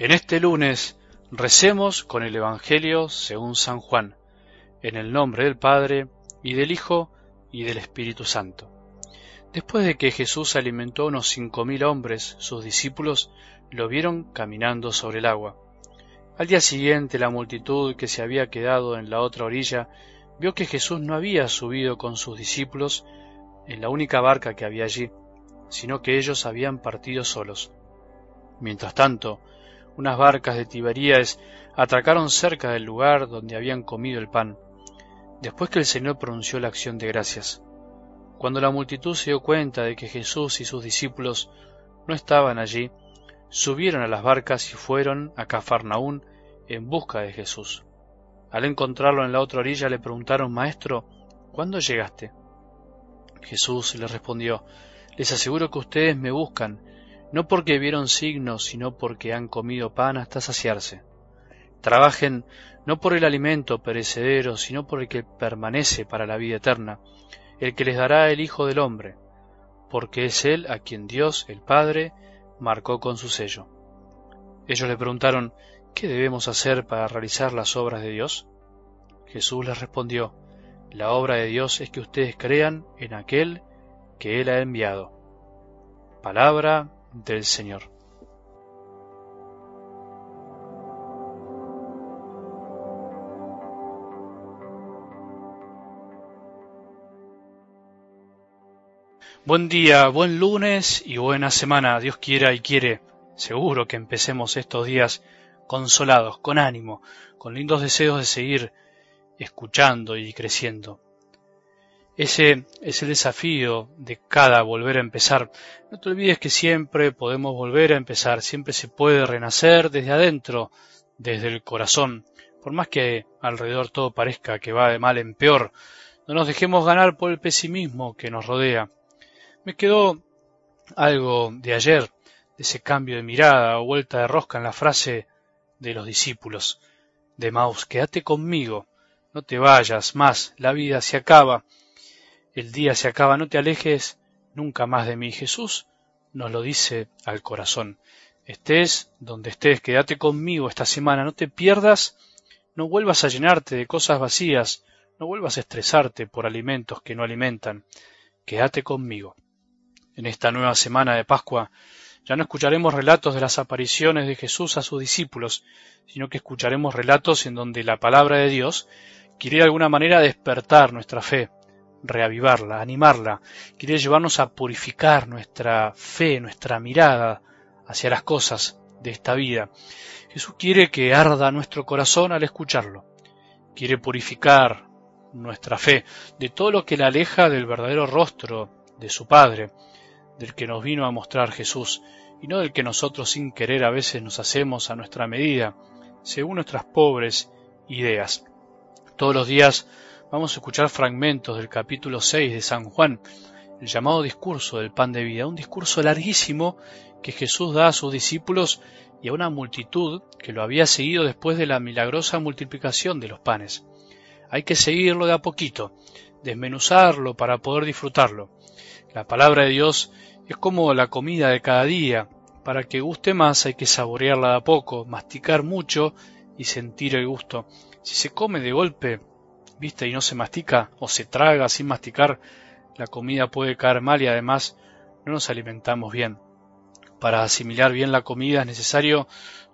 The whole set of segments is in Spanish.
En este lunes recemos con el Evangelio según San Juan, en el nombre del Padre, y del Hijo, y del Espíritu Santo. Después de que Jesús alimentó a unos cinco mil hombres, sus discípulos lo vieron caminando sobre el agua. Al día siguiente la multitud que se había quedado en la otra orilla vio que Jesús no había subido con sus discípulos en la única barca que había allí, sino que ellos habían partido solos. Mientras tanto, unas barcas de Tiberíades atracaron cerca del lugar donde habían comido el pan, después que el Señor pronunció la acción de gracias. Cuando la multitud se dio cuenta de que Jesús y sus discípulos no estaban allí, subieron a las barcas y fueron a Cafarnaún en busca de Jesús. Al encontrarlo en la otra orilla le preguntaron, Maestro, ¿cuándo llegaste? Jesús les respondió, Les aseguro que ustedes me buscan no porque vieron signos, sino porque han comido pan hasta saciarse. Trabajen no por el alimento perecedero, sino por el que permanece para la vida eterna, el que les dará el Hijo del Hombre, porque es Él a quien Dios, el Padre, marcó con su sello. Ellos le preguntaron, ¿qué debemos hacer para realizar las obras de Dios? Jesús les respondió, la obra de Dios es que ustedes crean en aquel que Él ha enviado. Palabra del Señor. Buen día, buen lunes y buena semana, Dios quiera y quiere. Seguro que empecemos estos días consolados, con ánimo, con lindos deseos de seguir escuchando y creciendo. Ese es el desafío de cada volver a empezar. No te olvides que siempre podemos volver a empezar, siempre se puede renacer desde adentro, desde el corazón. Por más que alrededor todo parezca que va de mal en peor, no nos dejemos ganar por el pesimismo que nos rodea. Me quedó algo de ayer, de ese cambio de mirada o vuelta de rosca en la frase de los discípulos de Maus, quédate conmigo, no te vayas más, la vida se acaba el día se acaba, no te alejes nunca más de mí. Jesús nos lo dice al corazón. Estés donde estés, quédate conmigo esta semana, no te pierdas, no vuelvas a llenarte de cosas vacías, no vuelvas a estresarte por alimentos que no alimentan, quédate conmigo. En esta nueva semana de Pascua ya no escucharemos relatos de las apariciones de Jesús a sus discípulos, sino que escucharemos relatos en donde la palabra de Dios quiere de alguna manera despertar nuestra fe, reavivarla, animarla, quiere llevarnos a purificar nuestra fe, nuestra mirada hacia las cosas de esta vida. Jesús quiere que arda nuestro corazón al escucharlo. Quiere purificar nuestra fe de todo lo que la aleja del verdadero rostro de su Padre, del que nos vino a mostrar Jesús, y no del que nosotros sin querer a veces nos hacemos a nuestra medida, según nuestras pobres ideas. Todos los días vamos a escuchar fragmentos del capítulo 6 de San Juan, el llamado discurso del pan de vida, un discurso larguísimo que Jesús da a sus discípulos y a una multitud que lo había seguido después de la milagrosa multiplicación de los panes. Hay que seguirlo de a poquito, desmenuzarlo para poder disfrutarlo. La palabra de Dios es como la comida de cada día. Para que guste más hay que saborearla de a poco, masticar mucho y sentir el gusto. Si se come de golpe, viste, y no se mastica o se traga sin masticar, la comida puede caer mal y además no nos alimentamos bien. Para asimilar bien la comida es necesario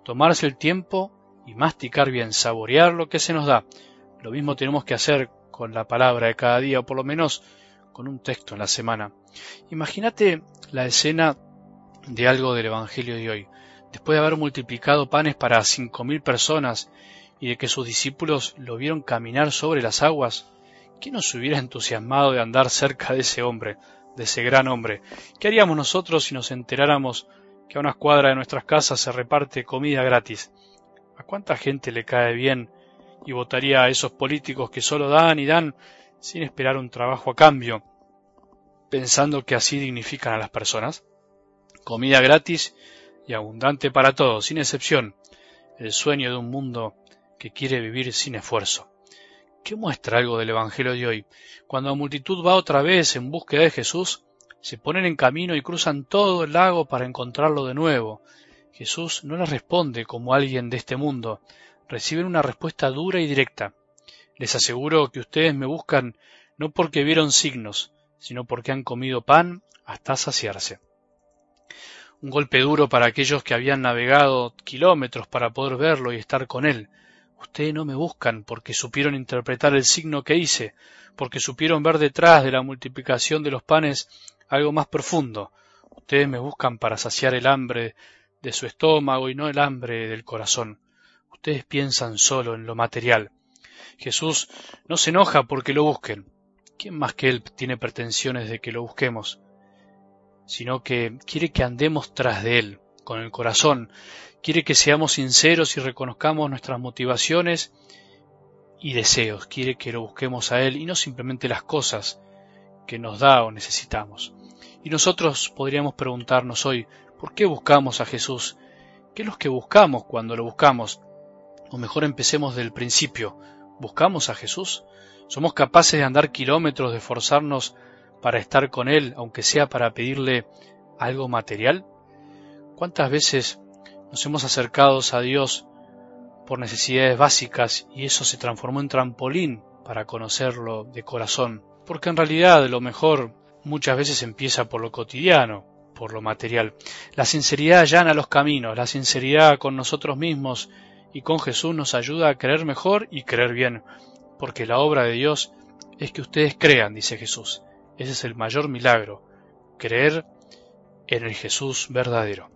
tomarse el tiempo y masticar bien, saborear lo que se nos da. Lo mismo tenemos que hacer con la palabra de cada día, o por lo menos con un texto en la semana. Imagínate la escena de algo del Evangelio de hoy. Después de haber multiplicado panes para cinco mil personas y de que sus discípulos lo vieron caminar sobre las aguas, ¿quién nos hubiera entusiasmado de andar cerca de ese hombre, de ese gran hombre? ¿Qué haríamos nosotros si nos enteráramos que a unas cuadras de nuestras casas se reparte comida gratis? ¿A cuánta gente le cae bien y votaría a esos políticos que solo dan y dan sin esperar un trabajo a cambio, pensando que así dignifican a las personas? Comida gratis y abundante para todos, sin excepción, el sueño de un mundo que quiere vivir sin esfuerzo. ¿Qué muestra algo del Evangelio de hoy? Cuando la multitud va otra vez en búsqueda de Jesús, se ponen en camino y cruzan todo el lago para encontrarlo de nuevo. Jesús no les responde como alguien de este mundo, reciben una respuesta dura y directa. Les aseguro que ustedes me buscan no porque vieron signos, sino porque han comido pan hasta saciarse. Un golpe duro para aquellos que habían navegado kilómetros para poder verlo y estar con él. Ustedes no me buscan porque supieron interpretar el signo que hice, porque supieron ver detrás de la multiplicación de los panes algo más profundo. Ustedes me buscan para saciar el hambre de su estómago y no el hambre del corazón. Ustedes piensan solo en lo material. Jesús no se enoja porque lo busquen. ¿Quién más que Él tiene pretensiones de que lo busquemos? Sino que quiere que andemos tras de Él, con el corazón. Quiere que seamos sinceros y reconozcamos nuestras motivaciones y deseos. Quiere que lo busquemos a Él y no simplemente las cosas que nos da o necesitamos. Y nosotros podríamos preguntarnos hoy, ¿por qué buscamos a Jesús? ¿Qué es lo que buscamos cuando lo buscamos? O mejor empecemos del principio. ¿Buscamos a Jesús? ¿Somos capaces de andar kilómetros, de esforzarnos para estar con Él, aunque sea para pedirle algo material? ¿Cuántas veces nos hemos acercado a Dios por necesidades básicas y eso se transformó en trampolín para conocerlo de corazón? Porque en realidad lo mejor muchas veces empieza por lo cotidiano, por lo material. La sinceridad allana los caminos, la sinceridad con nosotros mismos y con Jesús nos ayuda a creer mejor y creer bien, porque la obra de Dios es que ustedes crean, dice Jesús. Ese es el mayor milagro, creer en el Jesús verdadero.